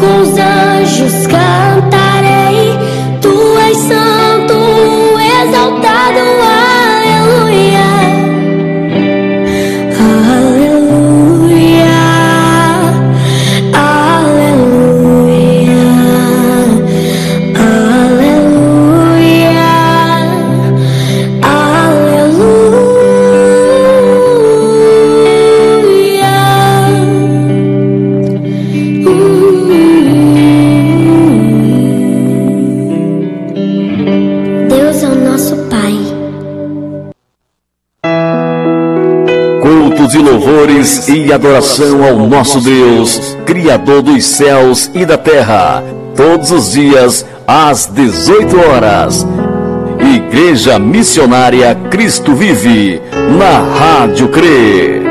loucos a e adoração ao nosso Deus, Criador dos céus e da terra, todos os dias às 18 horas. Igreja Missionária Cristo Vive, na Rádio CRE.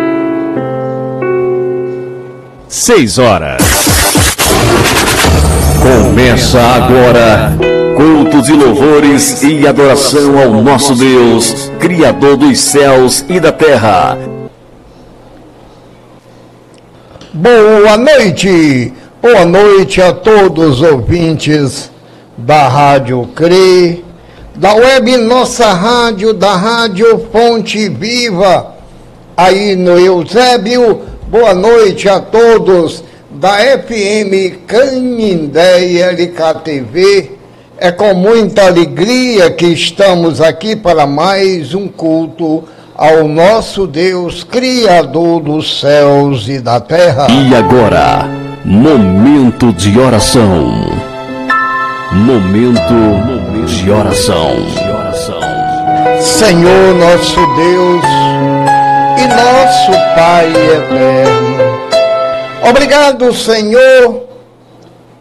6 horas. Começa agora. Cultos e louvores e adoração ao nosso Deus, Criador dos céus e da terra Boa noite, boa noite a todos os ouvintes da Rádio CRE, da web Nossa Rádio, da Rádio Fonte Viva, aí no Eusébio. Boa noite a todos da FM Canindé LKTV. É com muita alegria que estamos aqui para mais um culto ao nosso Deus, Criador dos céus e da terra. E agora, momento de oração. Momento de oração. Senhor nosso Deus e nosso Pai eterno. Obrigado, Senhor,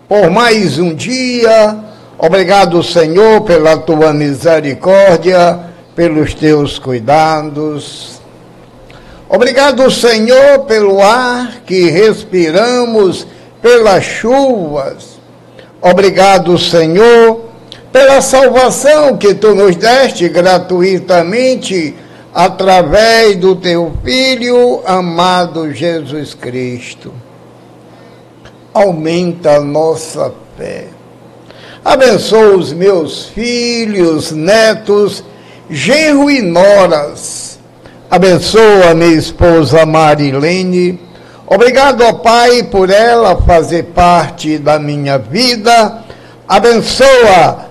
por mais um dia. Obrigado, Senhor, pela tua misericórdia pelos teus cuidados. Obrigado, Senhor, pelo ar que respiramos, pelas chuvas. Obrigado, Senhor, pela salvação que tu nos deste gratuitamente através do teu Filho amado Jesus Cristo. Aumenta a nossa fé. Abençoa os meus filhos, netos genro e noras. Abençoa minha esposa Marilene. Obrigado, ó Pai, por ela fazer parte da minha vida. Abençoa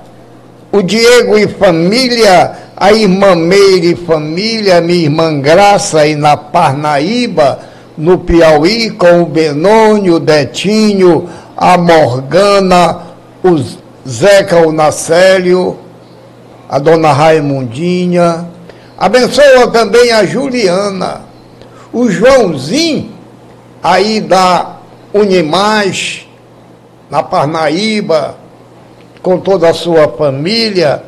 o Diego e família, a irmã Meire e família, minha irmã Graça aí na Parnaíba, no Piauí, com o Benônio, o Detinho, a Morgana, o Zeca, o Nacélio, a dona Raimundinha. Abençoa também a Juliana, o Joãozinho, aí da Unimais, na Parnaíba, com toda a sua família.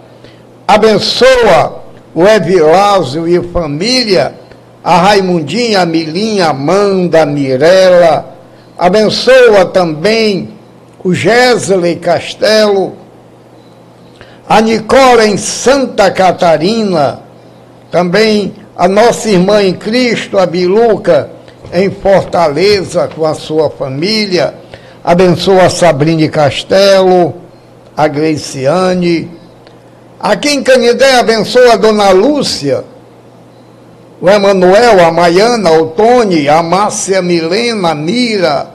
Abençoa o Evilásio e família, a Raimundinha, a Milinha, a Amanda, a Mirella. Abençoa também o Gésley Castelo, a Nicola em Santa Catarina, também a nossa irmã em Cristo, a Biluca, em Fortaleza, com a sua família. Abençoa a Sabrine Castelo, a Gleiciane. Aqui em Canidé, abençoa a Dona Lúcia, o Emanuel, a Maiana, o Tony, a Márcia Milena, a Mira.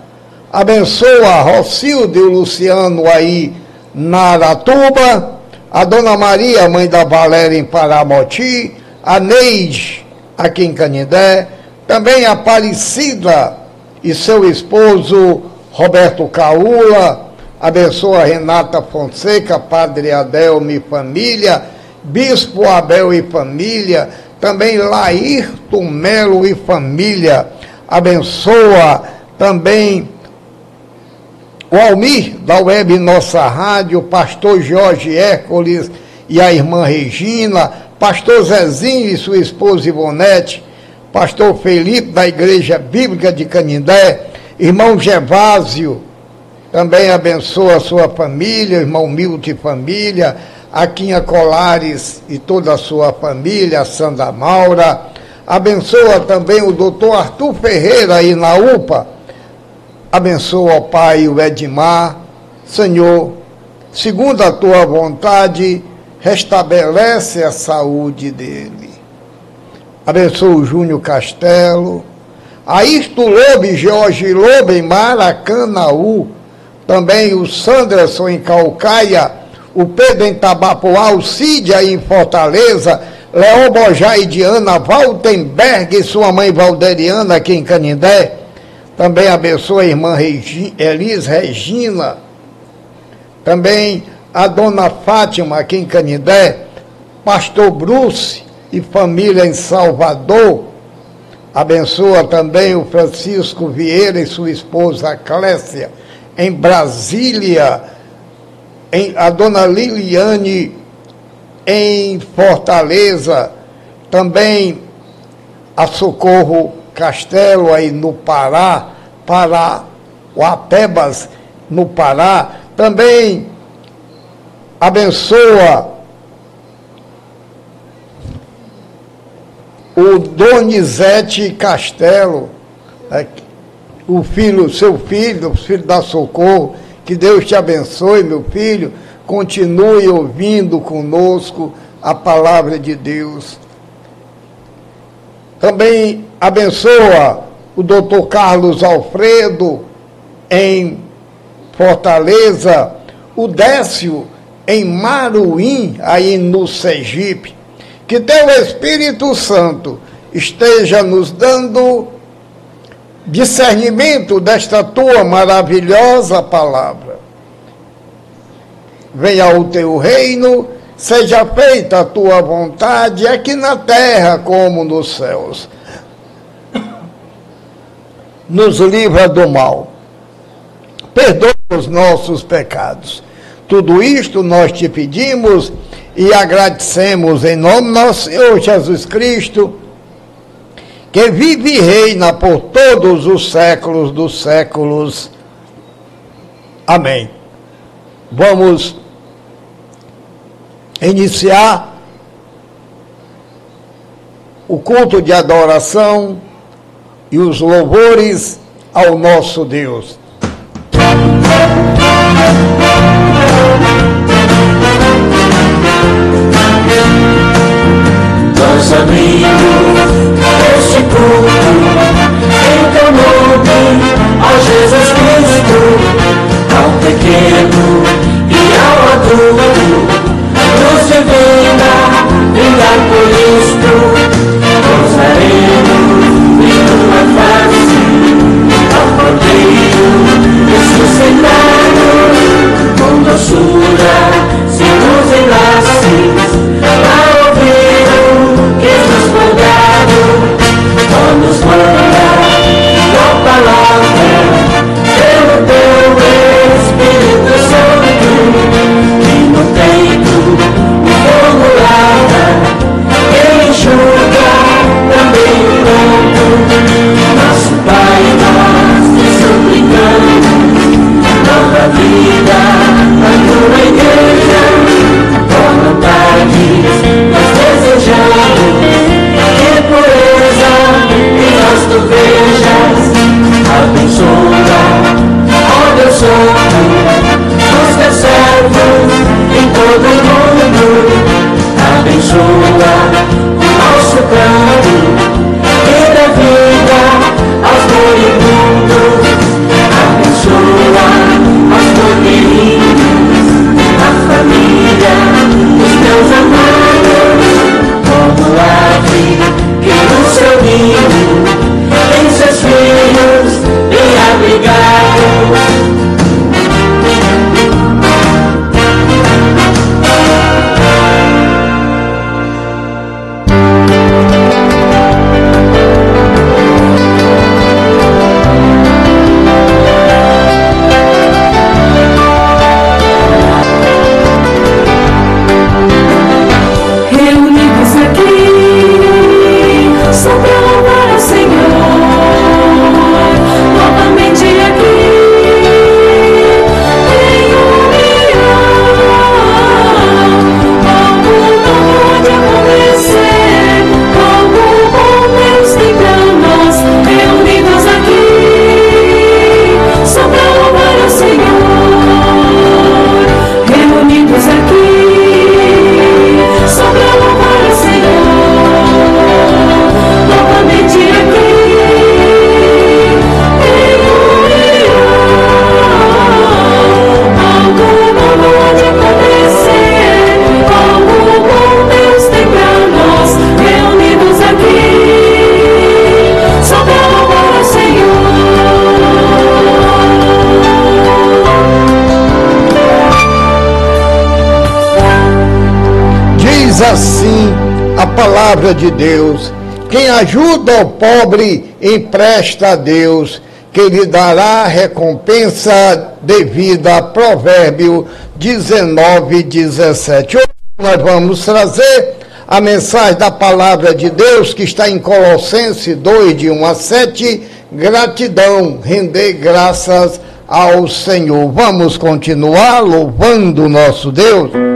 Abençoa a Rocilde e o Luciano aí Naratuba, a Dona Maria, mãe da Valéria em Paramoti, a Neide, aqui em Canindé, também a Aparecida e seu esposo Roberto Caula, abençoa Renata Fonseca, Padre Adelme e família, Bispo Abel e família, também Laírton Melo e família, abençoa também o Almir, da web Nossa Rádio, pastor Jorge Hércules e a irmã Regina, pastor Zezinho e sua esposa Ivonete, pastor Felipe, da Igreja Bíblica de Canindé, irmão Gervásio, também abençoa a sua família, irmão Milton e família, Aquinha Colares e toda a sua família, a Sandra Maura. Abençoa também o doutor Arthur Ferreira aí na UPA. Abençoa o pai o Edmar. Senhor, segundo a tua vontade, restabelece a saúde dele. Abençoa o Júnior Castelo. Ayrton Lobe, Jorge Lobe em Maracanaú. Também o Sanderson em Calcaia o Pedro em Tabapuá, o em Fortaleza, Leão Bojá e Diana Valtenberg e sua mãe Valderiana aqui em Canindé. Também abençoa a irmã Regi, Elis Regina. Também a dona Fátima aqui em Canindé. Pastor Bruce e família em Salvador. Abençoa também o Francisco Vieira e sua esposa Clécia em Brasília em, a dona Liliane em Fortaleza, também a Socorro Castelo aí no Pará, Pará, o Apebas no Pará, também abençoa o Donizete Castelo, é, o filho, seu filho, o filho da Socorro, que Deus te abençoe, meu filho. Continue ouvindo conosco a palavra de Deus. Também abençoa o doutor Carlos Alfredo em Fortaleza, o Décio em Maruim, aí no Sergipe. Que teu Espírito Santo esteja nos dando discernimento desta tua maravilhosa palavra. Venha o teu reino, seja feita a tua vontade, aqui na terra como nos céus. Nos livra do mal. Perdoa os nossos pecados. Tudo isto nós te pedimos e agradecemos em nome nosso Senhor Jesus Cristo que vive e reina por todos os séculos dos séculos. Amém. Vamos iniciar o culto de adoração e os louvores ao nosso Deus. Nós abrimos este culto em teu nome, ó Jesus Cristo, ao pequeno e ao adulto, palavra de Deus: quem ajuda o pobre empresta a Deus, que lhe dará recompensa devida. Provérbio 19, 17. Hoje nós vamos trazer a mensagem da palavra de Deus que está em Colossenses 2, de 1 a 7. Gratidão, render graças ao Senhor. Vamos continuar louvando nosso Deus.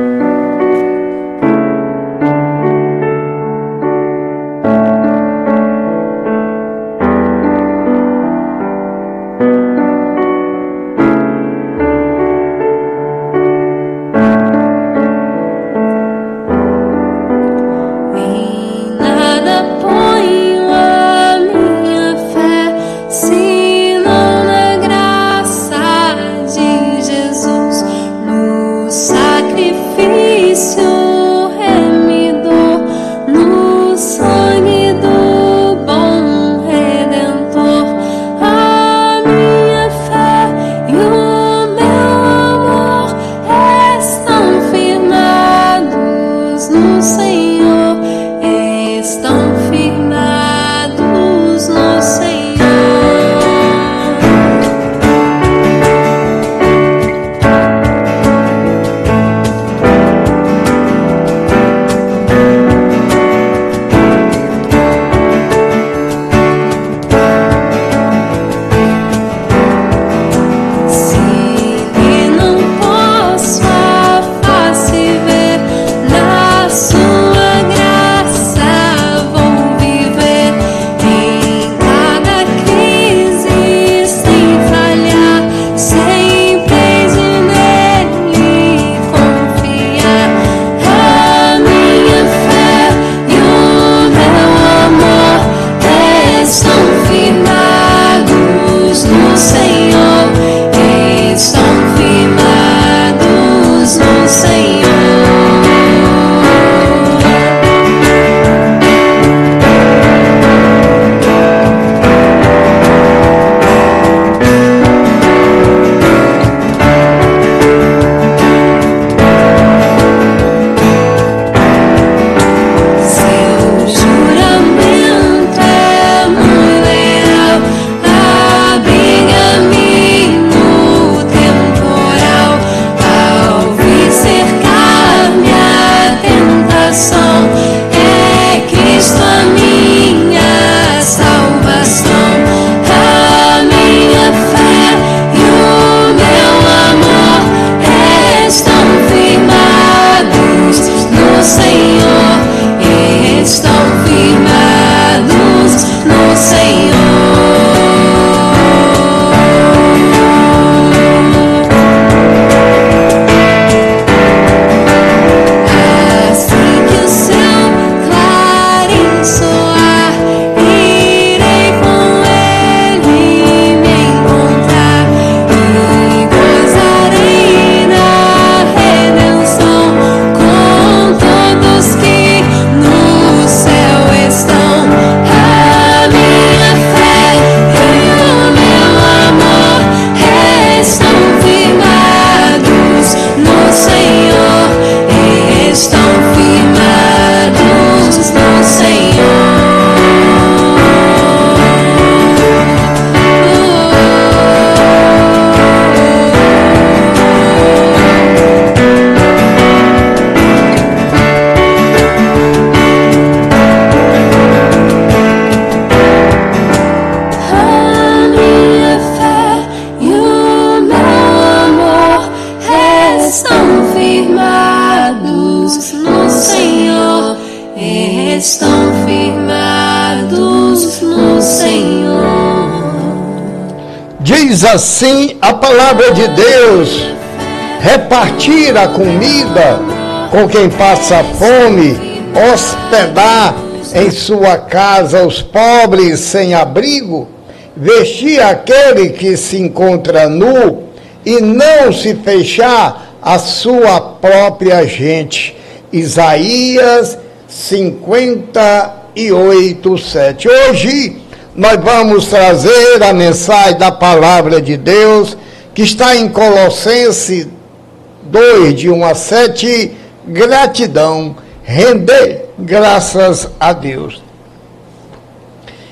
Assim a palavra de Deus: repartir a comida com quem passa fome, hospedar em sua casa os pobres sem abrigo, vestir aquele que se encontra nu e não se fechar a sua própria gente. Isaías 58, 7. Hoje nós vamos trazer a mensagem da palavra de Deus, que está em Colossenses 2, de 1 a 7, gratidão, render graças a Deus.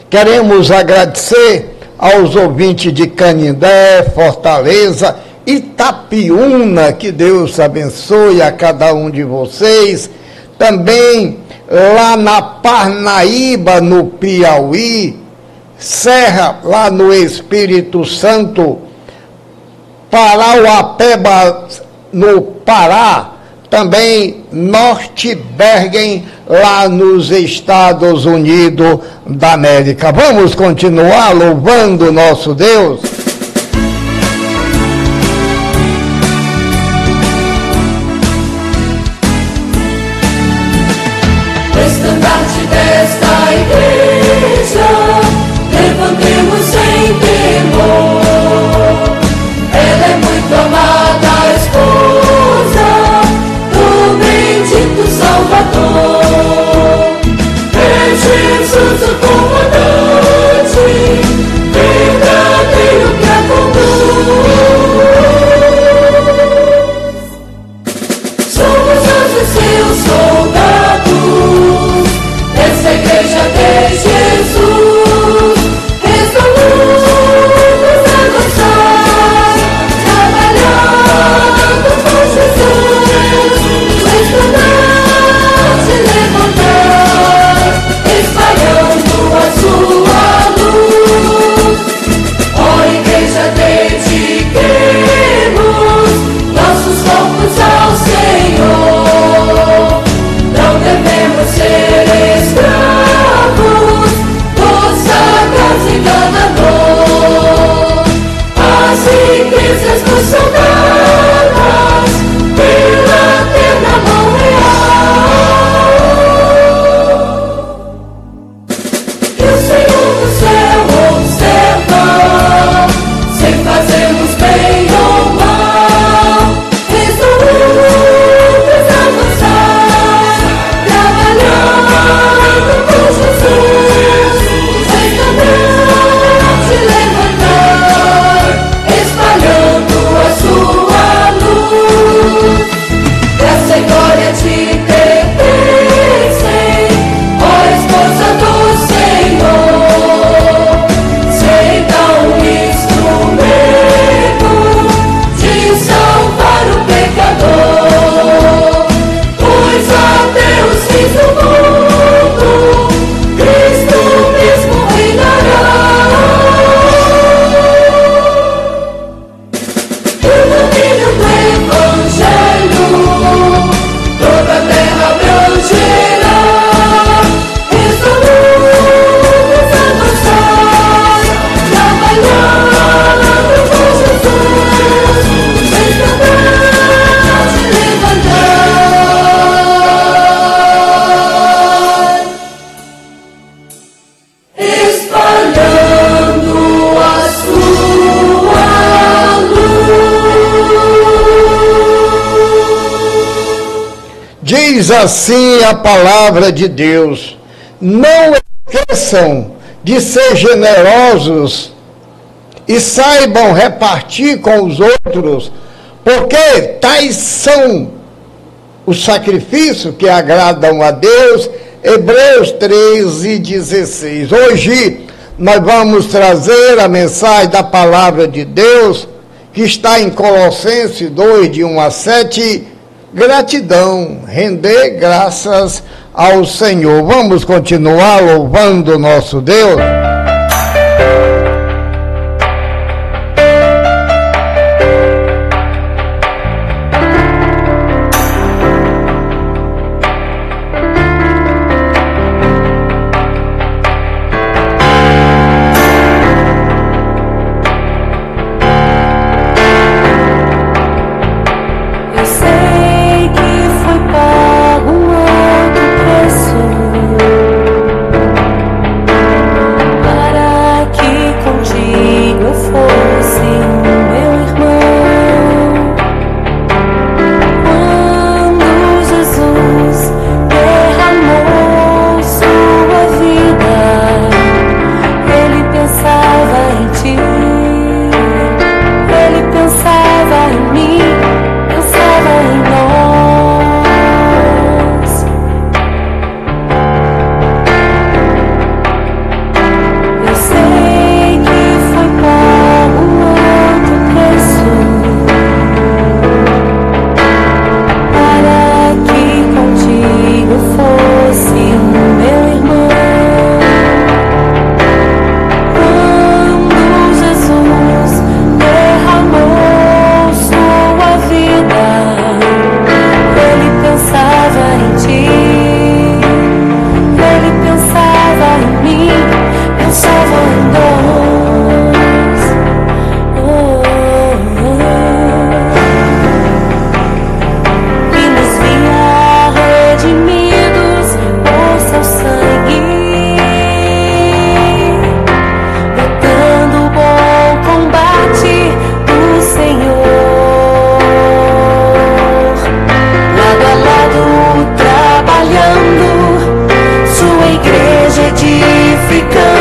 Queremos agradecer aos ouvintes de Canindé, Fortaleza, Itapiúna, que Deus abençoe a cada um de vocês. Também lá na Parnaíba, no Piauí, Serra, lá no Espírito Santo, Parauapeba, no Pará, também Norte Bergen, lá nos Estados Unidos da América. Vamos continuar louvando nosso Deus? Diz assim a palavra de Deus: não esqueçam de ser generosos e saibam repartir com os outros, porque tais são os sacrifícios que agradam a Deus. Hebreus 13, 16. Hoje nós vamos trazer a mensagem da palavra de Deus, que está em Colossenses 2, de 1 a 7. Gratidão, render graças ao Senhor. Vamos continuar louvando nosso Deus. because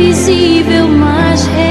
invisível, mas real,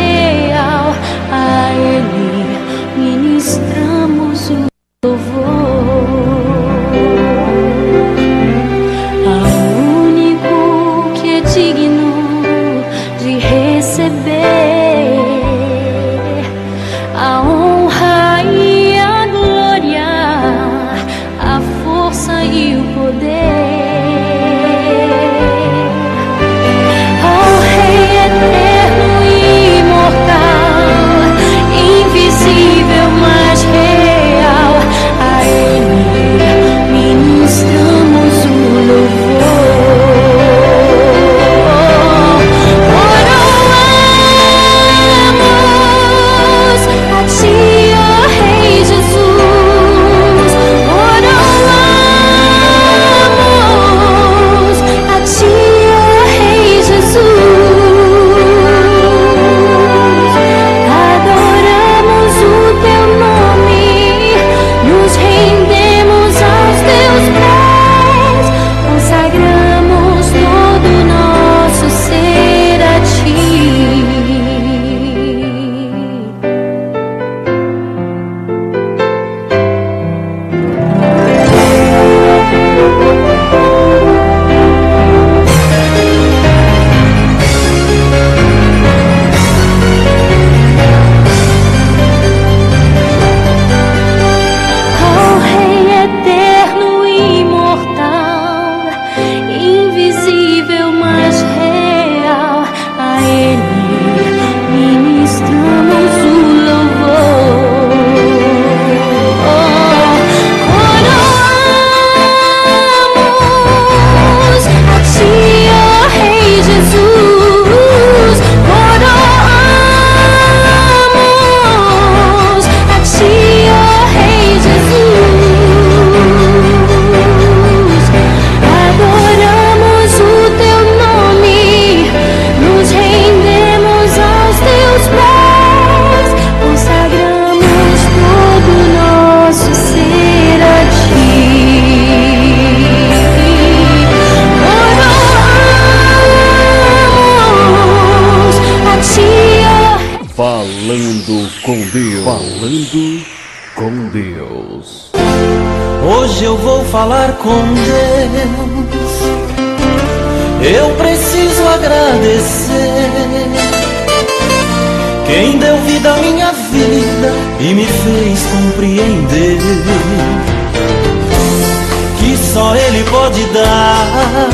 falar com Deus. Eu preciso agradecer. Quem deu vida à minha vida e me fez compreender que só Ele pode dar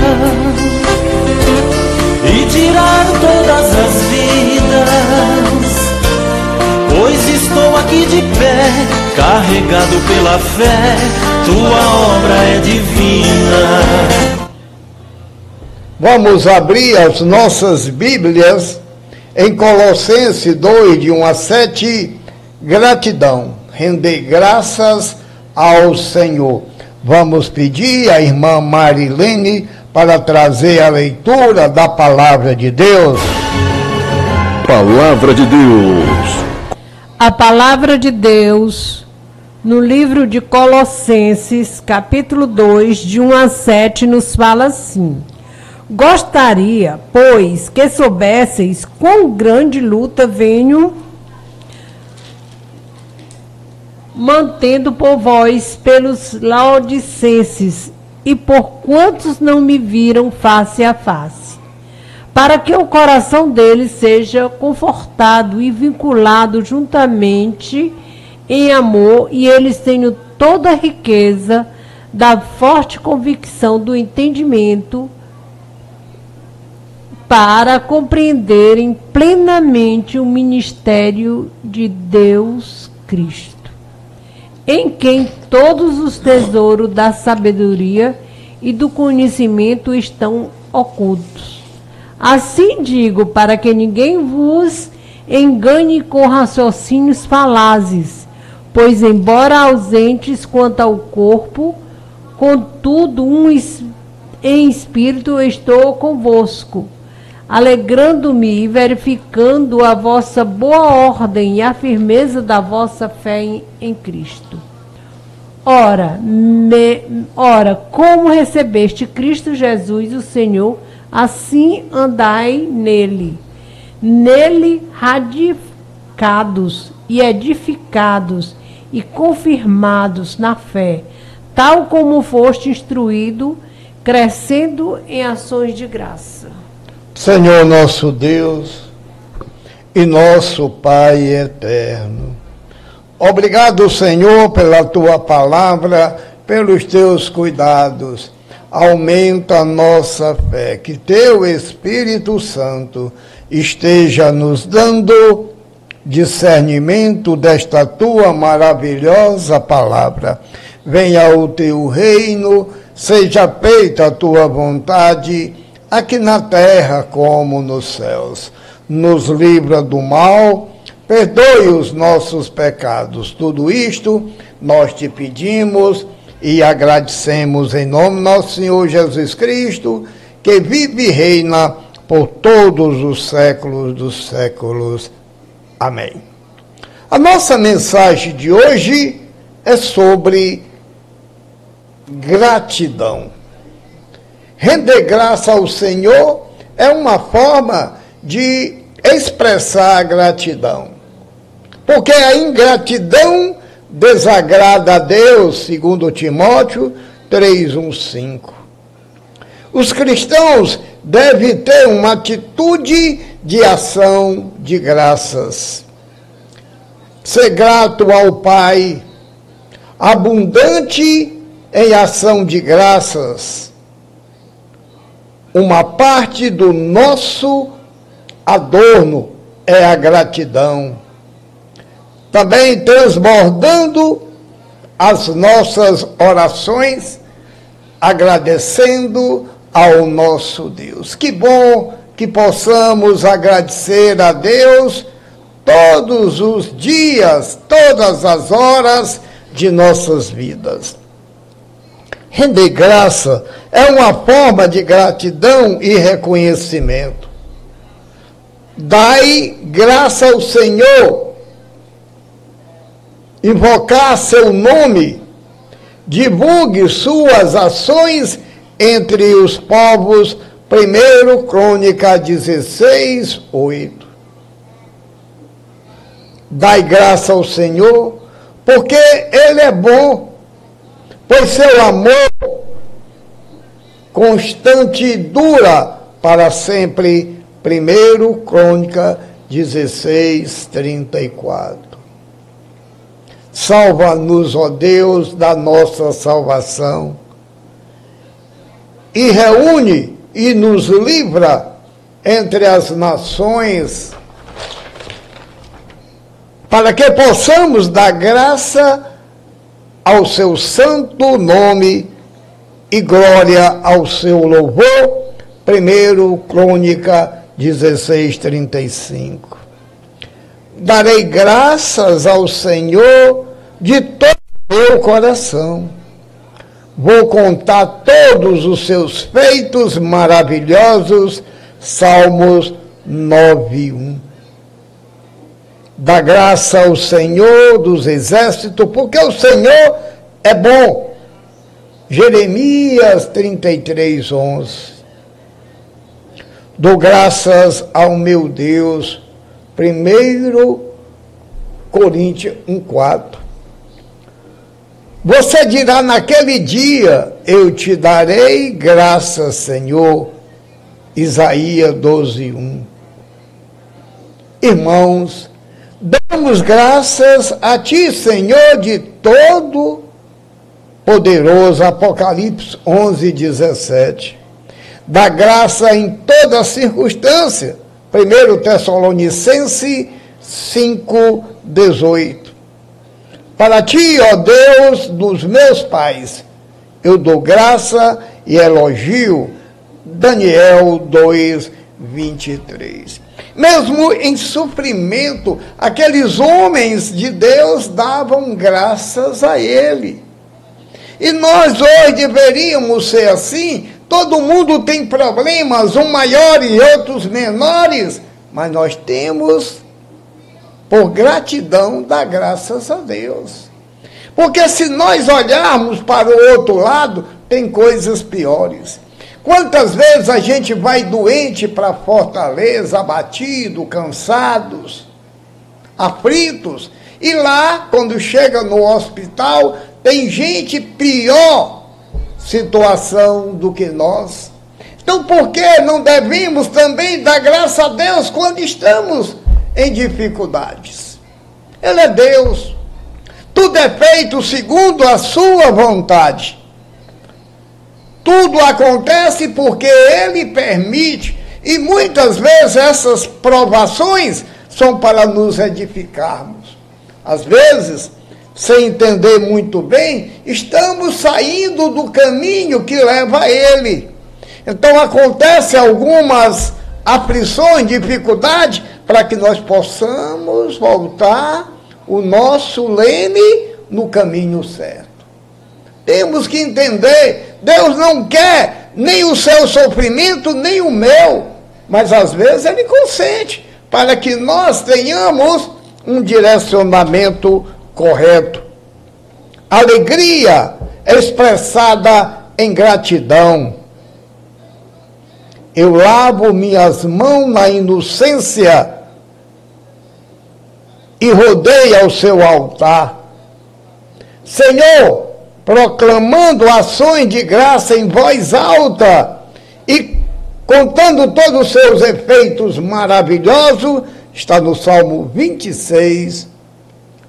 e tirar todas as vidas. Aqui de pé, carregado pela fé, tua obra é divina. Vamos abrir as nossas Bíblias em Colossenses 2, de 1 a 7, gratidão, render graças ao Senhor. Vamos pedir à irmã Marilene para trazer a leitura da palavra de Deus. Palavra de Deus. A palavra de Deus no livro de Colossenses, capítulo 2, de 1 a 7, nos fala assim: Gostaria, pois, que soubesseis quão grande luta venho mantendo por vós pelos laodicenses e por quantos não me viram face a face, para que o coração deles seja confortado e vinculado juntamente em amor e eles tenham toda a riqueza da forte convicção do entendimento para compreenderem plenamente o ministério de Deus Cristo em quem todos os tesouros da sabedoria e do conhecimento estão ocultos. Assim digo, para que ninguém vos engane com raciocínios falazes, pois, embora ausentes quanto ao corpo, contudo, um em espírito estou convosco, alegrando-me e verificando a vossa boa ordem e a firmeza da vossa fé em, em Cristo. Ora, me, ora, como recebeste Cristo Jesus, o Senhor, assim andai nele, nele radicados e edificados e confirmados na fé, tal como foste instruído, crescendo em ações de graça. Senhor nosso Deus e nosso Pai eterno. Obrigado, Senhor, pela tua palavra, pelos teus cuidados. Aumenta a nossa fé, que teu Espírito Santo esteja nos dando discernimento desta tua maravilhosa palavra. Venha o teu reino, seja feita a tua vontade aqui na terra como nos céus. Nos livra do mal, perdoe os nossos pecados. Tudo isto nós te pedimos e agradecemos em nome nosso Senhor Jesus Cristo, que vive e reina por todos os séculos dos séculos. Amém. A nossa mensagem de hoje é sobre gratidão. Render graça ao Senhor é uma forma de expressar a gratidão. Porque a ingratidão desagrada a Deus, segundo Timóteo 3:1-5. Os cristãos devem ter uma atitude de ação de graças. Ser grato ao Pai, abundante em ação de graças uma parte do nosso adorno é a gratidão. Também transbordando as nossas orações, agradecendo ao nosso Deus. Que bom que possamos agradecer a Deus todos os dias, todas as horas de nossas vidas. Render graça é uma forma de gratidão e reconhecimento. Dai graça ao Senhor, invocar seu nome, divulgue suas ações entre os povos. 1 Crônica 16, 8. Dai graça ao Senhor, porque Ele é bom, pois seu amor constante dura para sempre. Primeiro Crônica 16, 34. Salva-nos, ó Deus, da nossa salvação. E reúne e nos livra entre as nações, para que possamos dar graça ao seu santo nome e glória ao seu louvor. Primeiro Crônica 16, 35. Darei graças ao Senhor de todo o meu coração. Vou contar todos os seus feitos maravilhosos. Salmos 9, 1. Dá graça ao Senhor dos exércitos, porque o Senhor é bom. Jeremias 33, 11. Dou graças ao meu Deus. Primeiro Coríntios 1,4. Você dirá naquele dia: Eu te darei graças, Senhor. Isaías 12:1. Irmãos, damos graças a Ti, Senhor, de todo poderoso. Apocalipse 11:17 da graça em toda circunstância. 1 Tessalonicense 5,18. Para ti, ó Deus dos meus pais, eu dou graça e elogio. Daniel 2, 23. Mesmo em sofrimento, aqueles homens de Deus davam graças a Ele. E nós hoje deveríamos ser assim, Todo mundo tem problemas, um maior e outros menores, mas nós temos, por gratidão, dar graças a Deus. Porque se nós olharmos para o outro lado, tem coisas piores. Quantas vezes a gente vai doente para Fortaleza, abatido, cansados, aflitos, e lá, quando chega no hospital, tem gente pior situação do que nós. Então, por que não devemos também dar graça a Deus quando estamos em dificuldades? Ele é Deus. Tudo é feito segundo a sua vontade. Tudo acontece porque ele permite. E muitas vezes essas provações são para nos edificarmos. Às vezes, sem entender muito bem, estamos saindo do caminho que leva a ele. Então acontece algumas aflições, dificuldades, para que nós possamos voltar o nosso leme no caminho certo. Temos que entender, Deus não quer nem o seu sofrimento, nem o meu, mas às vezes ele consente para que nós tenhamos um direcionamento correto. Alegria expressada em gratidão. Eu lavo minhas mãos na inocência e rodei ao seu altar. Senhor, proclamando ações de graça em voz alta e contando todos os seus efeitos maravilhosos, está no Salmo 26,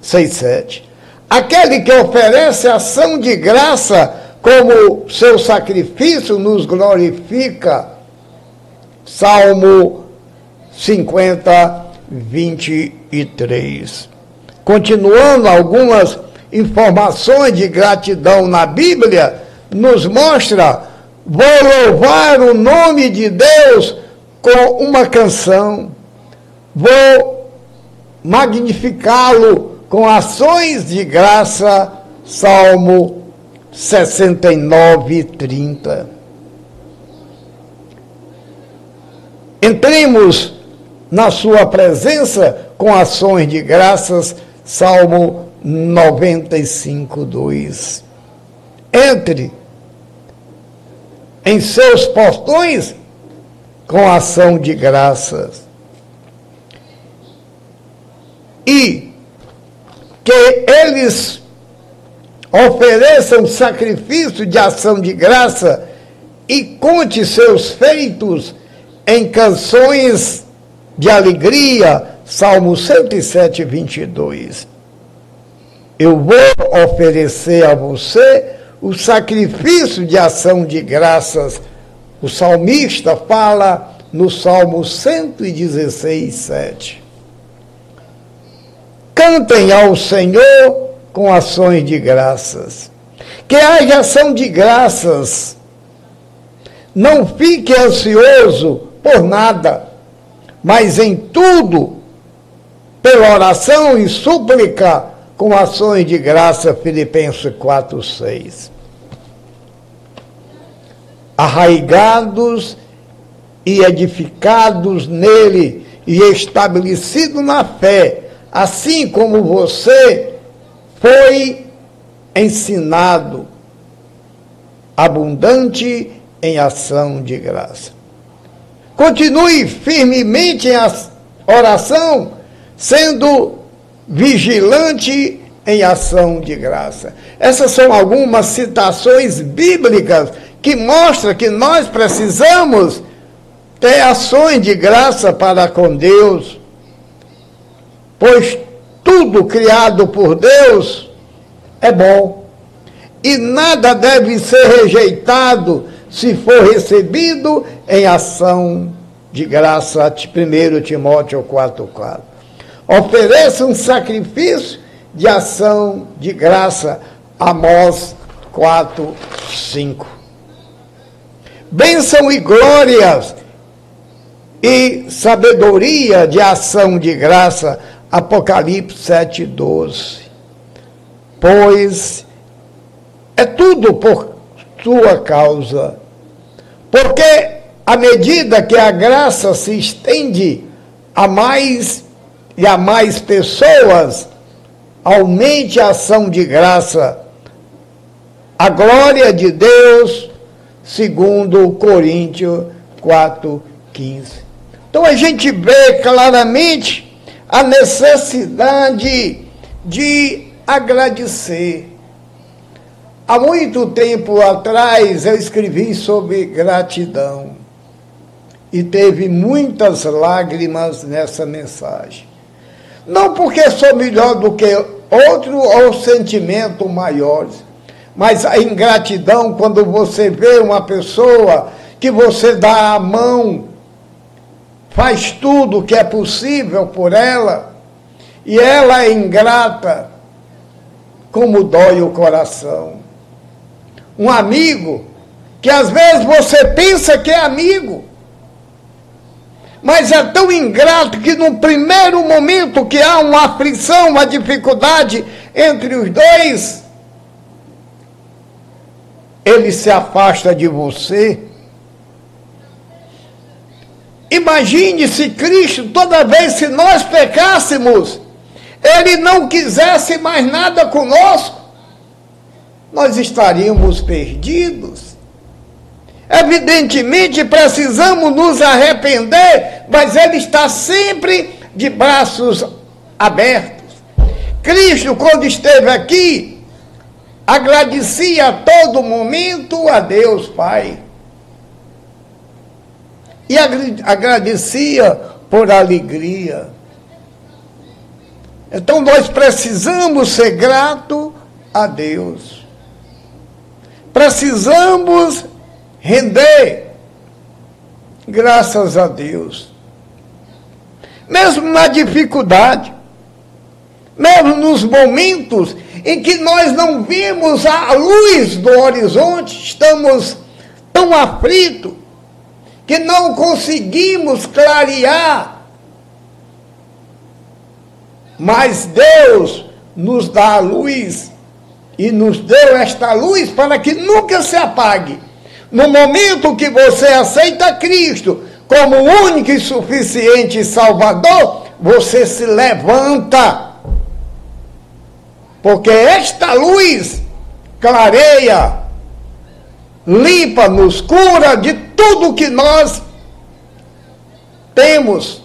6, 7. Aquele que oferece ação de graça como seu sacrifício nos glorifica. Salmo 50, 23. Continuando algumas informações de gratidão na Bíblia, nos mostra: vou louvar o nome de Deus com uma canção, vou magnificá-lo com ações de graça, Salmo 69, 30. Entremos na sua presença com ações de graças, Salmo 95, 2. Entre em seus portões com ação de graças. E que eles ofereçam sacrifício de ação de graça e conte seus feitos em canções de alegria, Salmo 107, 22. Eu vou oferecer a você o sacrifício de ação de graças. O salmista fala no Salmo 116, 7. Cantem ao Senhor com ações de graças. Que haja ação de graças. Não fique ansioso por nada, mas em tudo, pela oração e súplica, com ações de graça, Filipenses 4, 6. Arraigados e edificados nele e estabelecidos na fé, assim como você foi ensinado, abundante em ação de graça. Continue firmemente em oração, sendo vigilante em ação de graça. Essas são algumas citações bíblicas que mostram que nós precisamos ter ações de graça para com Deus, pois tudo criado por Deus é bom e nada deve ser rejeitado se for recebido em ação de graça. 1 Timóteo 4,4. Ofereça um sacrifício de ação de graça. Amós 4, 5. Bênção e glórias e sabedoria de ação de graça. Apocalipse 7, 12. Pois é tudo por tua causa. Porque à medida que a graça se estende a mais e a mais pessoas, aumente a ação de graça, a glória de Deus, segundo Coríntios 4,15. Então a gente vê claramente a necessidade de agradecer. Há muito tempo atrás eu escrevi sobre gratidão e teve muitas lágrimas nessa mensagem. Não porque sou melhor do que outro ou sentimento maiores, mas a ingratidão quando você vê uma pessoa que você dá a mão, faz tudo o que é possível por ela, e ela é ingrata, como dói o coração. Um amigo que às vezes você pensa que é amigo, mas é tão ingrato que no primeiro momento que há uma aflição, uma dificuldade entre os dois, ele se afasta de você. Imagine se Cristo, toda vez que nós pecássemos, ele não quisesse mais nada conosco, nós estaríamos perdidos. Evidentemente precisamos nos arrepender, mas Ele está sempre de braços abertos. Cristo, quando esteve aqui, agradecia a todo momento a Deus Pai. E agradecia por alegria. Então nós precisamos ser grato a Deus. Precisamos render, graças a Deus. Mesmo na dificuldade, mesmo nos momentos em que nós não vimos a luz do horizonte, estamos tão aflitos que não conseguimos clarear. Mas Deus nos dá a luz e nos deu esta luz para que nunca se apague. No momento que você aceita Cristo como único e suficiente Salvador, você se levanta. Porque esta luz clareia, limpa-nos, cura de tudo que nós temos.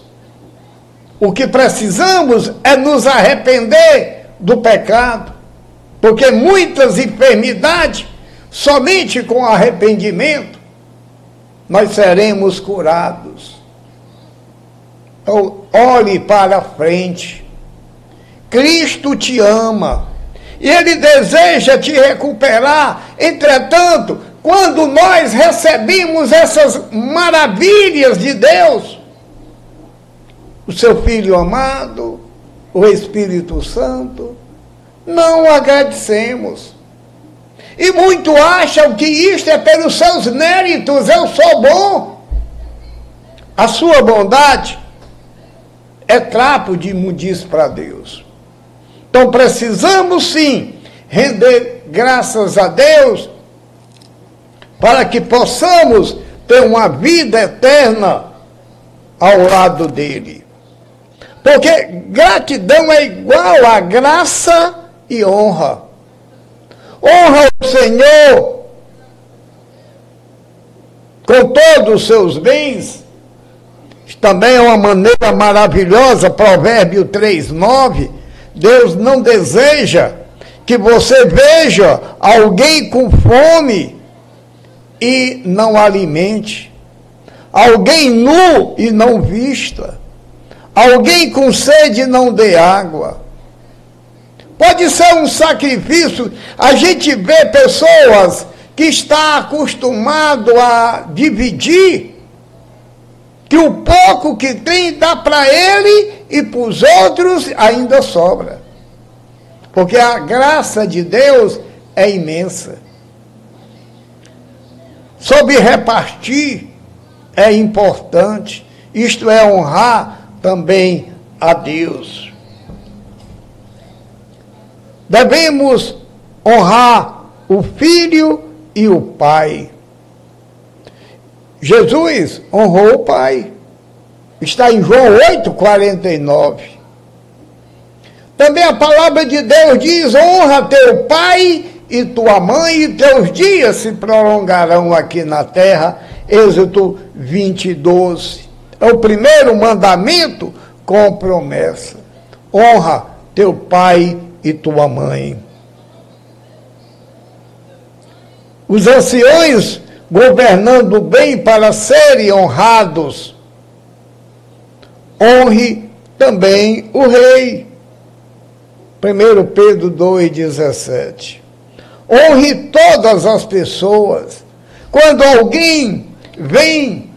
O que precisamos é nos arrepender, do pecado, porque muitas enfermidades, somente com arrependimento, nós seremos curados. Então, olhe para frente. Cristo te ama. E Ele deseja te recuperar. Entretanto, quando nós recebemos essas maravilhas de Deus, o seu Filho amado, o Espírito Santo, não agradecemos. E muito acham que isto é pelos seus méritos, eu sou bom. A sua bondade é trapo de imundício para Deus. Então precisamos sim render graças a Deus para que possamos ter uma vida eterna ao lado dele. Porque gratidão é igual a graça e honra. Honra o Senhor com todos os seus bens. Também é uma maneira maravilhosa, Provérbio 3, 9. Deus não deseja que você veja alguém com fome e não alimente, alguém nu e não vista, alguém com sede e não dê água. Pode ser um sacrifício. A gente vê pessoas que está acostumado a dividir, que o pouco que tem dá para ele e para os outros ainda sobra. Porque a graça de Deus é imensa. Sobre repartir é importante. Isto é honrar também a Deus. Devemos honrar o filho e o pai. Jesus honrou o pai. Está em João 8, 49. Também a palavra de Deus diz: honra teu pai e tua mãe, e teus dias se prolongarão aqui na terra. Êxodo 20, 12. É o primeiro mandamento com promessa. Honra teu pai e tua mãe. Os anciões governando bem para serem honrados. Honre também o rei. 1 Pedro 2,17. Honre todas as pessoas. Quando alguém vem,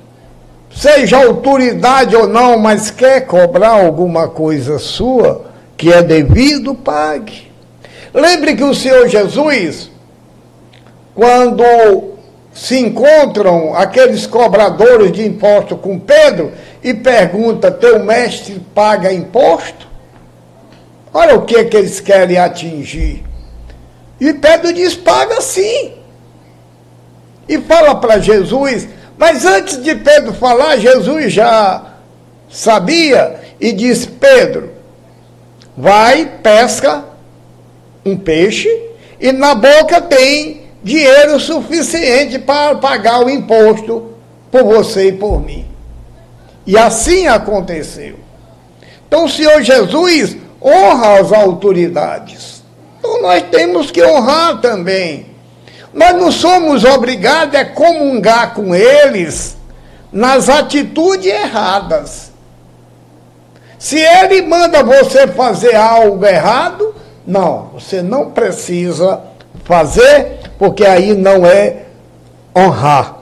seja autoridade ou não, mas quer cobrar alguma coisa sua, que é devido, pague. Lembre que o Senhor Jesus, quando se encontram aqueles cobradores de imposto com Pedro e pergunta: Teu mestre paga imposto? Olha o que, é que eles querem atingir. E Pedro diz: Paga sim. E fala para Jesus, mas antes de Pedro falar, Jesus já sabia e diz: Pedro, vai, pesca um peixe e na boca tem dinheiro suficiente para pagar o imposto por você e por mim. E assim aconteceu. Então o Senhor Jesus honra as autoridades. Então nós temos que honrar também. Nós não somos obrigados a comungar com eles nas atitudes erradas. Se ele manda você fazer algo errado, não, você não precisa fazer, porque aí não é honrar.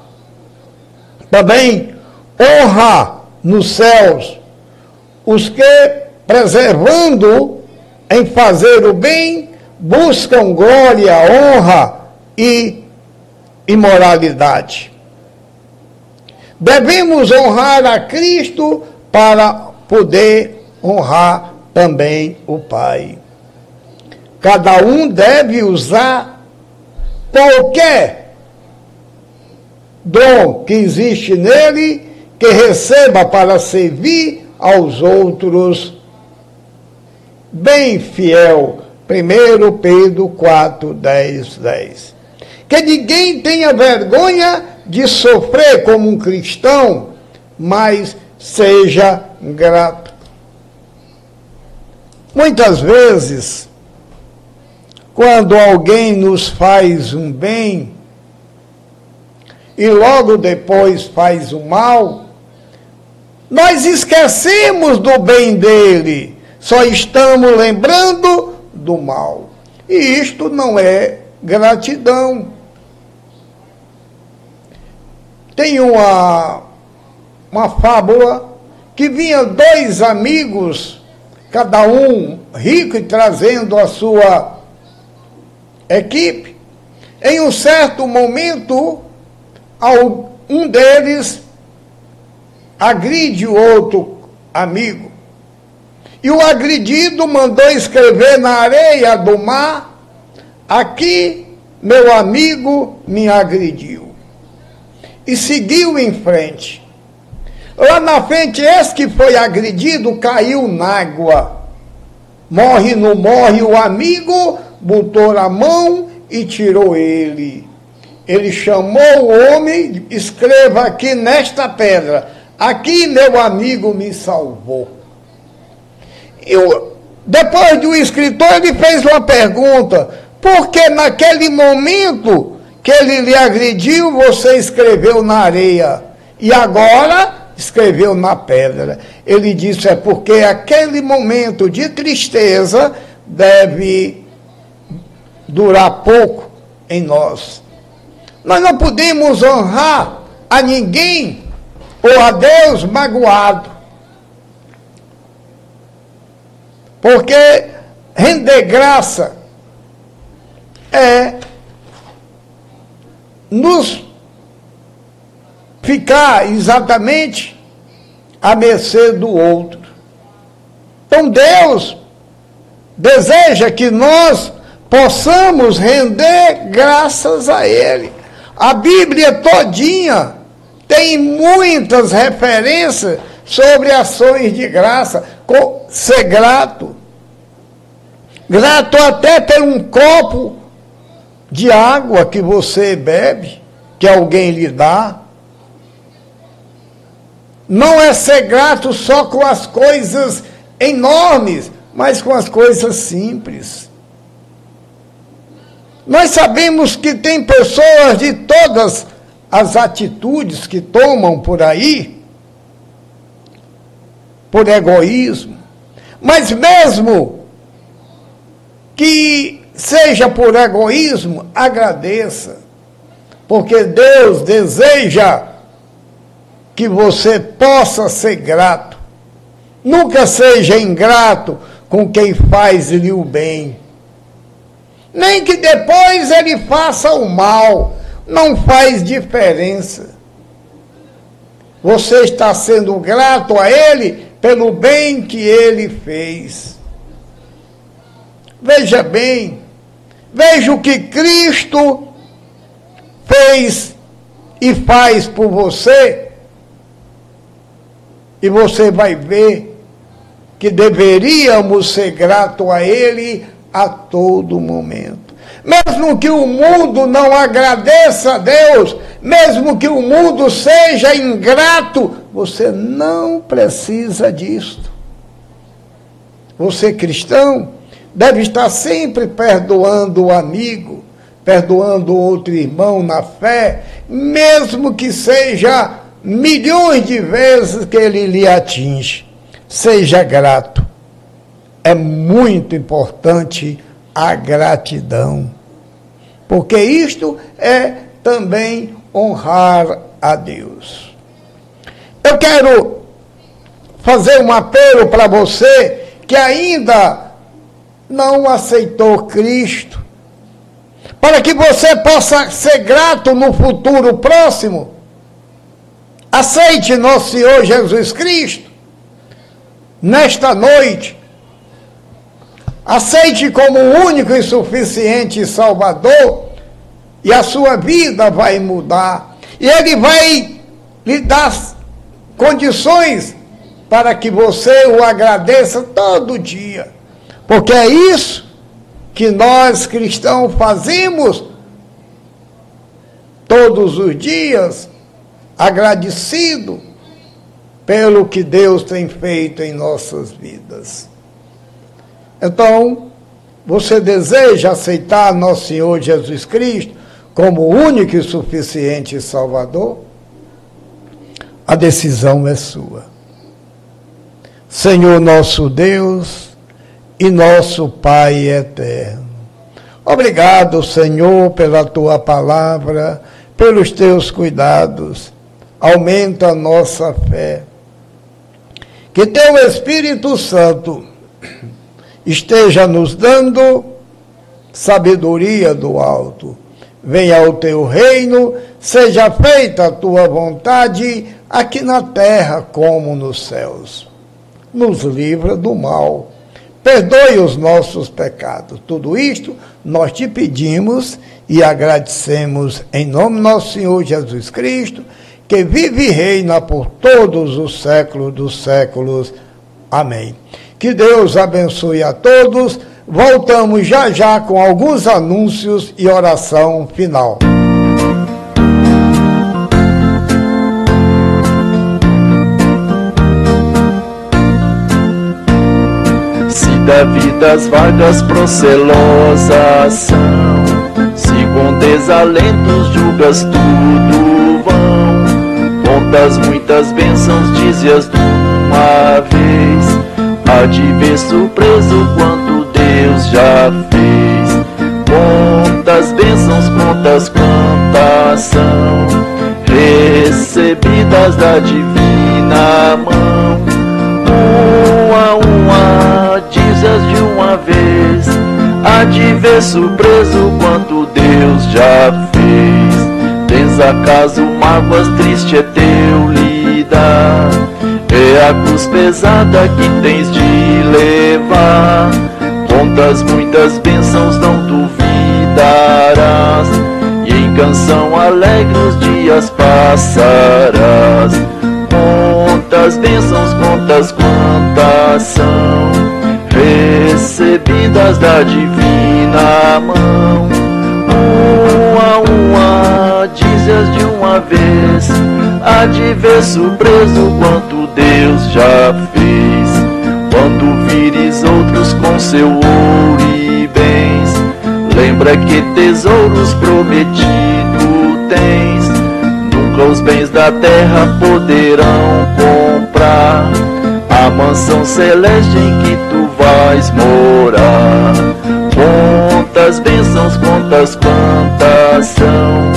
Também honrar nos céus os que, preservando em fazer o bem, buscam glória, honra e imoralidade. Devemos honrar a Cristo para poder honrar também o Pai. Cada um deve usar qualquer dom que existe nele que receba para servir aos outros bem fiel. 1 Pedro 4, 10, 10. Que ninguém tenha vergonha de sofrer como um cristão, mas seja grato. Muitas vezes quando alguém nos faz um bem e logo depois faz o mal, nós esquecemos do bem dele, só estamos lembrando do mal. E isto não é gratidão. Tem uma, uma fábula que vinha dois amigos, cada um rico e trazendo a sua equipe. Em um certo momento, um deles agride o outro amigo. E o agredido mandou escrever na areia do mar: Aqui meu amigo me agrediu. E seguiu em frente. Lá na frente, esse que foi agredido caiu na água. Morre, não morre, o amigo botou a mão e tirou ele. Ele chamou o homem, escreva aqui nesta pedra: Aqui meu amigo me salvou. Eu, depois do escritor, ele fez uma pergunta: por que naquele momento que ele lhe agrediu, você escreveu na areia? E agora escreveu na pedra. Ele disse: é porque aquele momento de tristeza deve durar pouco em nós. Nós não podemos honrar a ninguém ou a Deus magoado. Porque render graça é nos ficar exatamente à mercê do outro. Então Deus deseja que nós possamos render graças a Ele. A Bíblia todinha tem muitas referências sobre ações de graça, ser grato. Grato até ter um copo de água que você bebe, que alguém lhe dá. Não é ser grato só com as coisas enormes, mas com as coisas simples. Nós sabemos que tem pessoas de todas as atitudes que tomam por aí, por egoísmo, mas mesmo que seja por egoísmo, agradeça, porque Deus deseja que você possa ser grato. Nunca seja ingrato com quem faz-lhe o bem. Nem que depois ele faça o mal. Não faz diferença. Você está sendo grato a ele pelo bem que ele fez. Veja bem, veja o que Cristo fez e faz por você e você vai ver que deveríamos ser gratos a Ele a todo momento. Mesmo que o mundo não agradeça a Deus, mesmo que o mundo seja ingrato, você não precisa disto. Você cristão deve estar sempre perdoando o amigo, perdoando outro irmão na fé, mesmo que seja milhões de vezes que ele lhe atinge. Seja grato. É muito importante a gratidão. Porque isto é também honrar a Deus. Eu quero fazer um apelo para você que ainda não aceitou Cristo, para que você possa ser grato no futuro próximo Aceite nosso Senhor Jesus Cristo nesta noite. Aceite como único e suficiente Salvador e a sua vida vai mudar. E Ele vai lhe dar condições para que você o agradeça todo dia. Porque é isso que nós cristãos fazemos todos os dias agradecido pelo que Deus tem feito em nossas vidas. Então, Você deseja aceitar nosso Senhor Jesus Cristo como único e suficiente Salvador? A decisão é sua. Senhor nosso Deus e nosso Pai eterno. Obrigado, Senhor, pela tua palavra, pelos teus cuidados. Aumenta a nossa fé. Que teu Espírito Santo esteja nos dando sabedoria do alto. Venha o teu reino, seja feita a tua vontade, aqui na terra como nos céus. Nos livra do mal. Perdoe os nossos pecados. Tudo isto nós te pedimos e agradecemos em nome do nosso Senhor Jesus Cristo, que vive e reina por todos os séculos dos séculos. Amém. Que Deus abençoe a todos. Voltamos já já com alguns anúncios e oração final. Se da vida as vagas procelosas são, se com desalentos julgas tudo contas muitas bênçãos, dizias de uma vez Há de ver surpreso quanto Deus já fez. Quantas bênçãos, quantas quantas são recebidas da divina mão. Uma, uma, dizes de uma vez. Há de ver surpreso quanto Deus já fez. Tens acaso mágoas, triste é teu lidar é a cruz pesada que tens de levar. Contas muitas bênçãos não duvidarás. E em canção alegre os dias passarás. Quantas bênçãos, contas quantas são recebidas da divina mão. A uma, dizes de uma vez, há de ver surpreso quanto Deus já fez. Quando vires outros com seu ouro e bens, lembra que tesouros prometido tens. Nunca os bens da terra poderão comprar a mansão celeste em que tu vais morar. Quantas bênçãos, quantas quantas são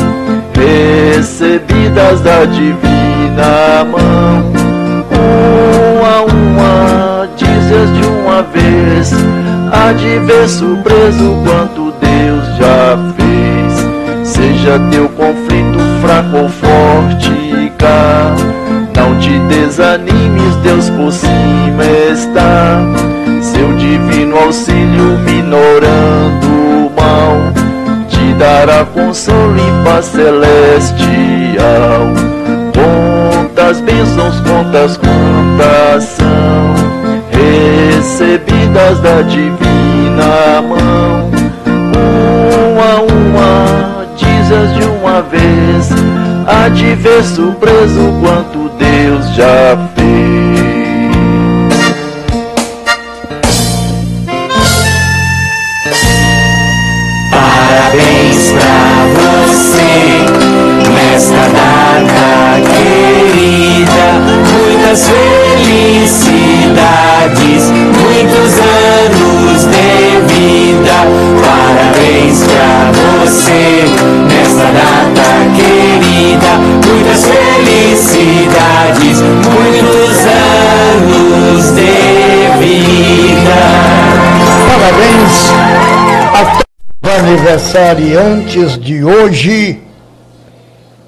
recebidas da divina mão uma a uma, dizes de uma vez, há de ver surpreso quanto Deus já fez. Seja teu conflito fraco ou forte cá, não te desanimes, Deus por cima está. Seu divino auxílio minorando o mal, dará consolo e paz celestial. Quantas bênçãos, quantas quantas são recebidas da divina mão. Uma a uma, dizes de uma vez, há de ver surpreso quanto Deus já fez. Aniversariantes de hoje,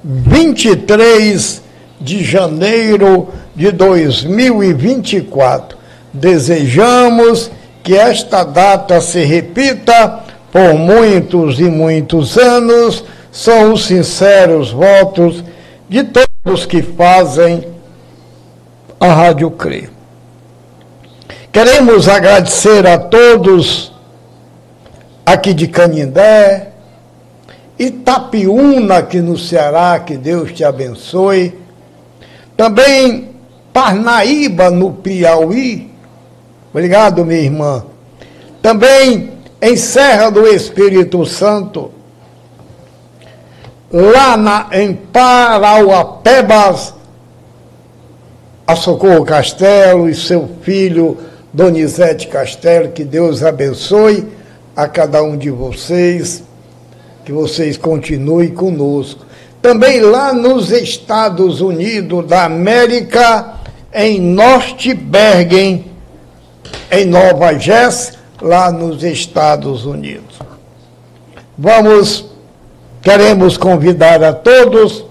23 de janeiro de 2024. Desejamos que esta data se repita por muitos e muitos anos. São os sinceros votos de todos que fazem a Rádio CRE. Queremos agradecer a todos aqui de Canindé, Itapiúna, aqui no Ceará, que Deus te abençoe. Também Parnaíba, no Piauí. Obrigado, minha irmã. Também em Serra do Espírito Santo, lá na, em Parauapebas, a Socorro Castelo e seu filho Donizete Castelo, que Deus abençoe a cada um de vocês, que vocês continuem conosco. Também lá nos Estados Unidos da América, em Norte Bergen, em Nova Jersey, lá nos Estados Unidos. Vamos, queremos convidar a todos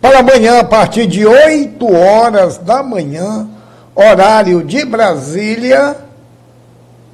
para amanhã, a partir de 8 horas da manhã, horário de Brasília,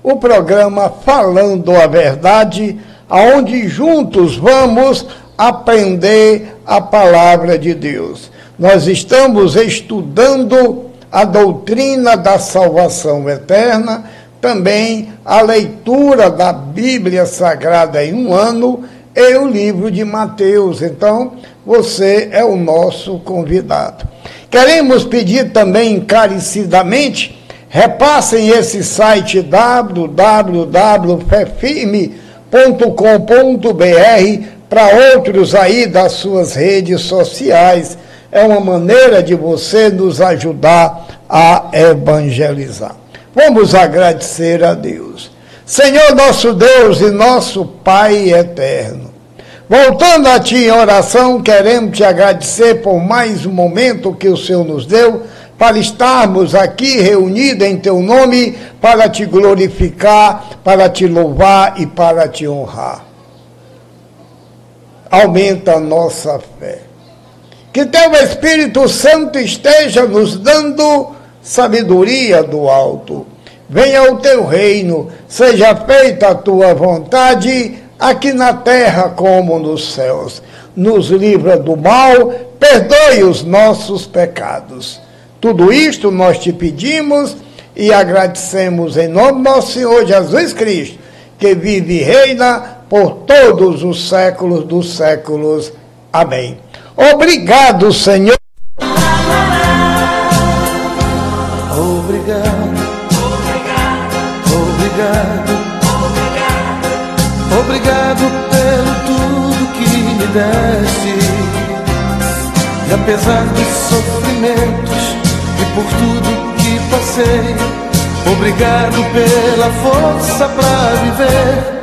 o programa Falando a Verdade, aonde juntos vamos aprender a palavra de Deus. Nós estamos estudando a doutrina da salvação eterna, também a leitura da Bíblia Sagrada em um ano e o livro de Mateus. Então, você é o nosso convidado. Queremos pedir também encarecidamente, repassem esse site www.fefirme.com.br para outros aí das suas redes sociais é uma maneira de você nos ajudar a evangelizar. Vamos agradecer a Deus. Senhor nosso Deus e nosso Pai eterno. Voltando a Ti em oração, queremos te agradecer por mais um momento que o Senhor nos deu para estarmos aqui reunidos em Teu nome, para te glorificar, para te louvar e para te honrar. Aumenta a nossa fé. Que teu Espírito Santo esteja nos dando sabedoria do alto. Venha o teu reino, seja feita a tua vontade, aqui na terra como nos céus. Nos livra do mal, perdoe os nossos pecados. Tudo isto nós te pedimos e agradecemos em nome do nosso Senhor Jesus Cristo, que vive e reina por todos os séculos dos séculos. Amém. Obrigado, Senhor. Obrigado, obrigado, obrigado, obrigado pelo tudo que me deste. E apesar dos sofrimentos e por tudo que passei, obrigado pela força para viver.